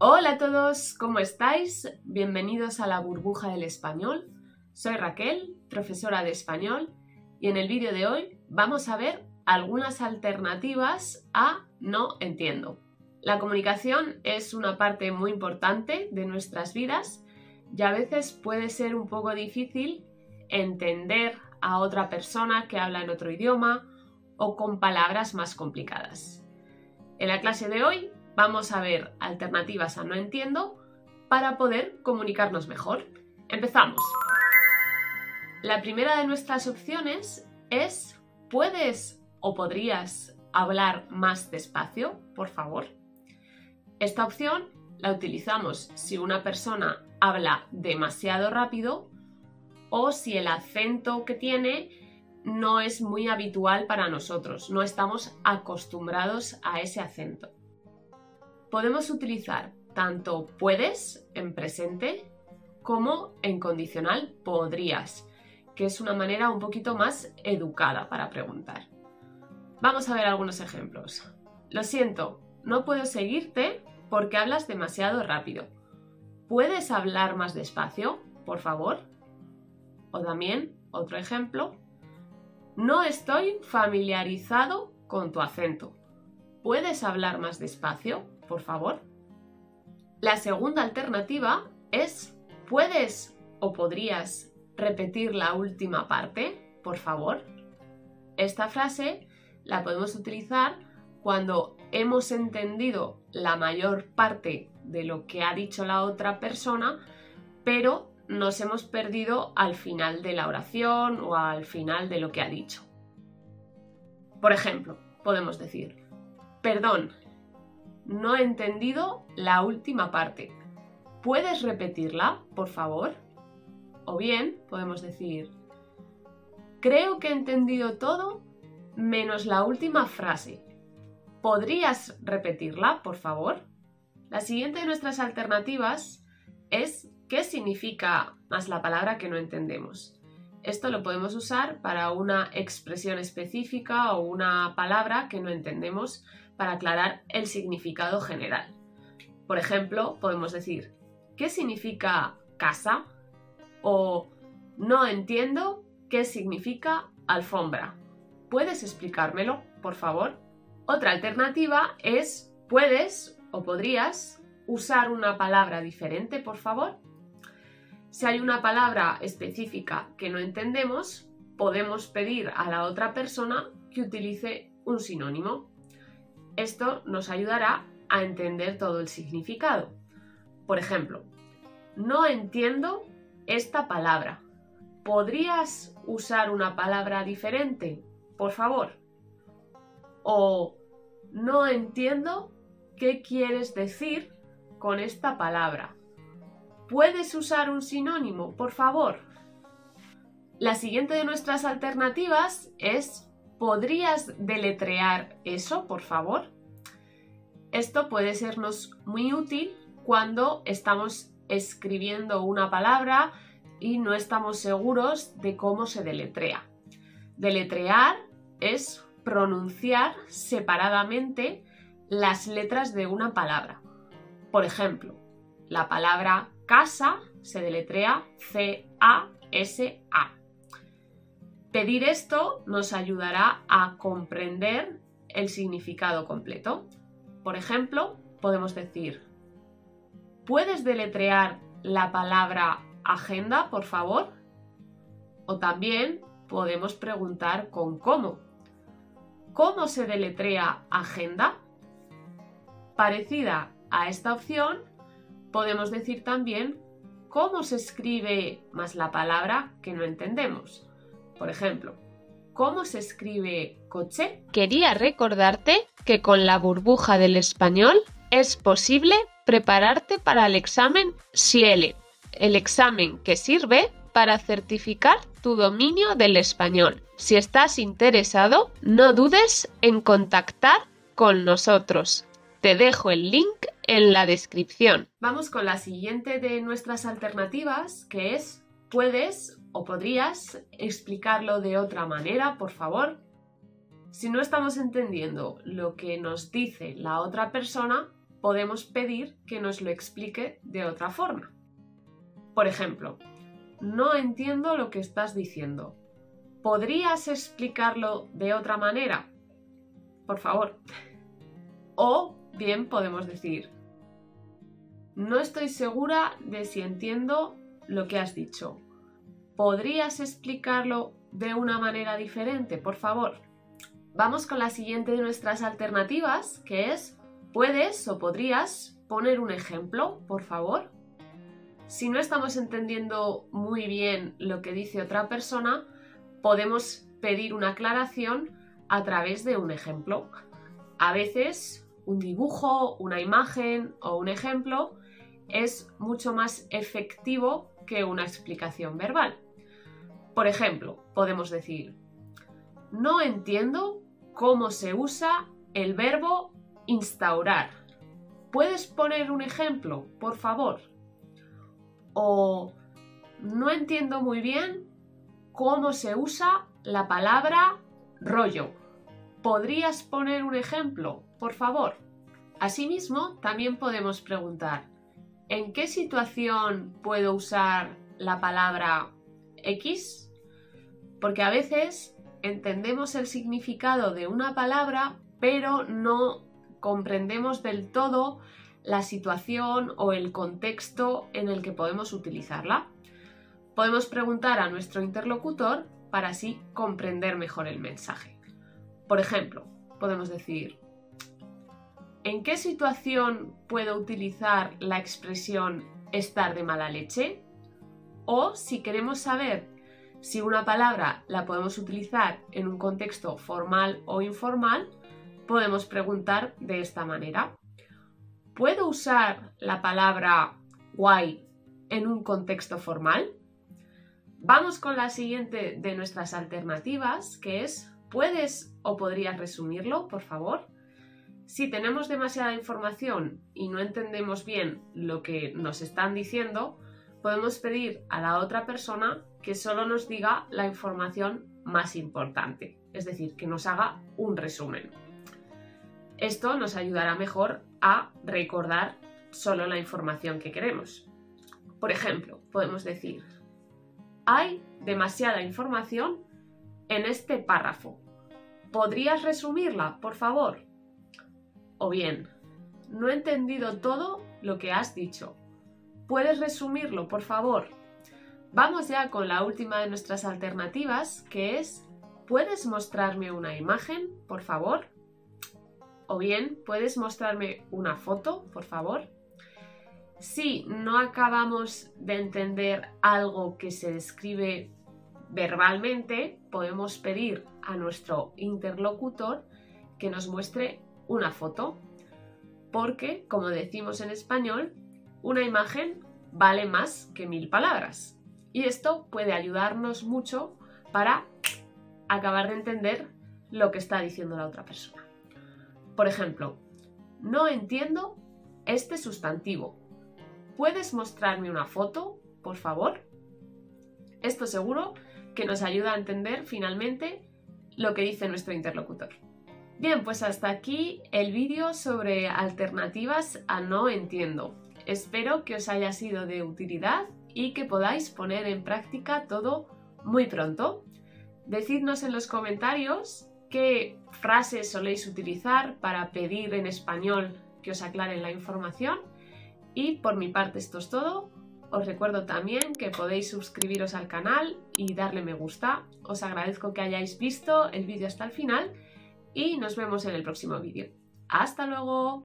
Hola a todos, ¿cómo estáis? Bienvenidos a la burbuja del español. Soy Raquel, profesora de español, y en el vídeo de hoy vamos a ver algunas alternativas a no entiendo. La comunicación es una parte muy importante de nuestras vidas y a veces puede ser un poco difícil entender a otra persona que habla en otro idioma o con palabras más complicadas. En la clase de hoy vamos a ver alternativas a no entiendo para poder comunicarnos mejor. Empezamos. La primera de nuestras opciones es ¿puedes o podrías hablar más despacio, por favor? Esta opción la utilizamos si una persona habla demasiado rápido o si el acento que tiene no es muy habitual para nosotros, no estamos acostumbrados a ese acento podemos utilizar tanto puedes en presente como en condicional podrías, que es una manera un poquito más educada para preguntar. Vamos a ver algunos ejemplos. Lo siento, no puedo seguirte porque hablas demasiado rápido. ¿Puedes hablar más despacio, por favor? O también, otro ejemplo, no estoy familiarizado con tu acento. ¿Puedes hablar más despacio? Por favor. La segunda alternativa es ¿puedes o podrías repetir la última parte, por favor? Esta frase la podemos utilizar cuando hemos entendido la mayor parte de lo que ha dicho la otra persona, pero nos hemos perdido al final de la oración o al final de lo que ha dicho. Por ejemplo, podemos decir, perdón, no he entendido la última parte. ¿Puedes repetirla, por favor? O bien podemos decir, creo que he entendido todo menos la última frase. ¿Podrías repetirla, por favor? La siguiente de nuestras alternativas es ¿qué significa más la palabra que no entendemos? Esto lo podemos usar para una expresión específica o una palabra que no entendemos para aclarar el significado general. Por ejemplo, podemos decir, ¿qué significa casa? O no entiendo qué significa alfombra. ¿Puedes explicármelo, por favor? Otra alternativa es, ¿puedes o podrías usar una palabra diferente, por favor? Si hay una palabra específica que no entendemos, podemos pedir a la otra persona que utilice un sinónimo. Esto nos ayudará a entender todo el significado. Por ejemplo, no entiendo esta palabra. ¿Podrías usar una palabra diferente, por favor? O no entiendo qué quieres decir con esta palabra. ¿Puedes usar un sinónimo, por favor? La siguiente de nuestras alternativas es ¿Podrías deletrear eso, por favor? Esto puede sernos muy útil cuando estamos escribiendo una palabra y no estamos seguros de cómo se deletrea. Deletrear es pronunciar separadamente las letras de una palabra. Por ejemplo, la palabra casa se deletrea C-A-S-A. Pedir esto nos ayudará a comprender el significado completo. Por ejemplo, podemos decir, ¿puedes deletrear la palabra agenda, por favor? O también podemos preguntar con cómo. ¿Cómo se deletrea agenda? Parecida a esta opción, podemos decir también cómo se escribe más la palabra que no entendemos. Por ejemplo, ¿cómo se escribe coche? Quería recordarte que con la burbuja del español es posible prepararte para el examen SIELE, el examen que sirve para certificar tu dominio del español. Si estás interesado, no dudes en contactar con nosotros. Te dejo el link en la descripción. Vamos con la siguiente de nuestras alternativas, que es puedes ¿O podrías explicarlo de otra manera, por favor? Si no estamos entendiendo lo que nos dice la otra persona, podemos pedir que nos lo explique de otra forma. Por ejemplo, no entiendo lo que estás diciendo. ¿Podrías explicarlo de otra manera? Por favor. O bien podemos decir, no estoy segura de si entiendo lo que has dicho. ¿Podrías explicarlo de una manera diferente, por favor? Vamos con la siguiente de nuestras alternativas, que es ¿puedes o podrías poner un ejemplo, por favor? Si no estamos entendiendo muy bien lo que dice otra persona, podemos pedir una aclaración a través de un ejemplo. A veces un dibujo, una imagen o un ejemplo es mucho más efectivo que una explicación verbal. Por ejemplo, podemos decir, no entiendo cómo se usa el verbo instaurar. ¿Puedes poner un ejemplo, por favor? O no entiendo muy bien cómo se usa la palabra rollo. ¿Podrías poner un ejemplo, por favor? Asimismo, también podemos preguntar, ¿en qué situación puedo usar la palabra X? Porque a veces entendemos el significado de una palabra, pero no comprendemos del todo la situación o el contexto en el que podemos utilizarla. Podemos preguntar a nuestro interlocutor para así comprender mejor el mensaje. Por ejemplo, podemos decir, ¿en qué situación puedo utilizar la expresión estar de mala leche? O si queremos saber si una palabra la podemos utilizar en un contexto formal o informal, podemos preguntar de esta manera. ¿Puedo usar la palabra guay en un contexto formal? Vamos con la siguiente de nuestras alternativas, que es ¿puedes o podrías resumirlo, por favor? Si tenemos demasiada información y no entendemos bien lo que nos están diciendo, podemos pedir a la otra persona que solo nos diga la información más importante, es decir, que nos haga un resumen. Esto nos ayudará mejor a recordar solo la información que queremos. Por ejemplo, podemos decir, hay demasiada información en este párrafo. ¿Podrías resumirla, por favor? O bien, no he entendido todo lo que has dicho. ¿Puedes resumirlo, por favor? Vamos ya con la última de nuestras alternativas, que es ¿puedes mostrarme una imagen, por favor? O bien, ¿puedes mostrarme una foto, por favor? Si no acabamos de entender algo que se describe verbalmente, podemos pedir a nuestro interlocutor que nos muestre una foto, porque, como decimos en español, una imagen vale más que mil palabras. Y esto puede ayudarnos mucho para acabar de entender lo que está diciendo la otra persona. Por ejemplo, no entiendo este sustantivo. ¿Puedes mostrarme una foto, por favor? Esto seguro que nos ayuda a entender finalmente lo que dice nuestro interlocutor. Bien, pues hasta aquí el vídeo sobre alternativas a no entiendo. Espero que os haya sido de utilidad y que podáis poner en práctica todo muy pronto. Decidnos en los comentarios qué frases soléis utilizar para pedir en español que os aclaren la información. Y por mi parte esto es todo. Os recuerdo también que podéis suscribiros al canal y darle me gusta. Os agradezco que hayáis visto el vídeo hasta el final y nos vemos en el próximo vídeo. ¡Hasta luego!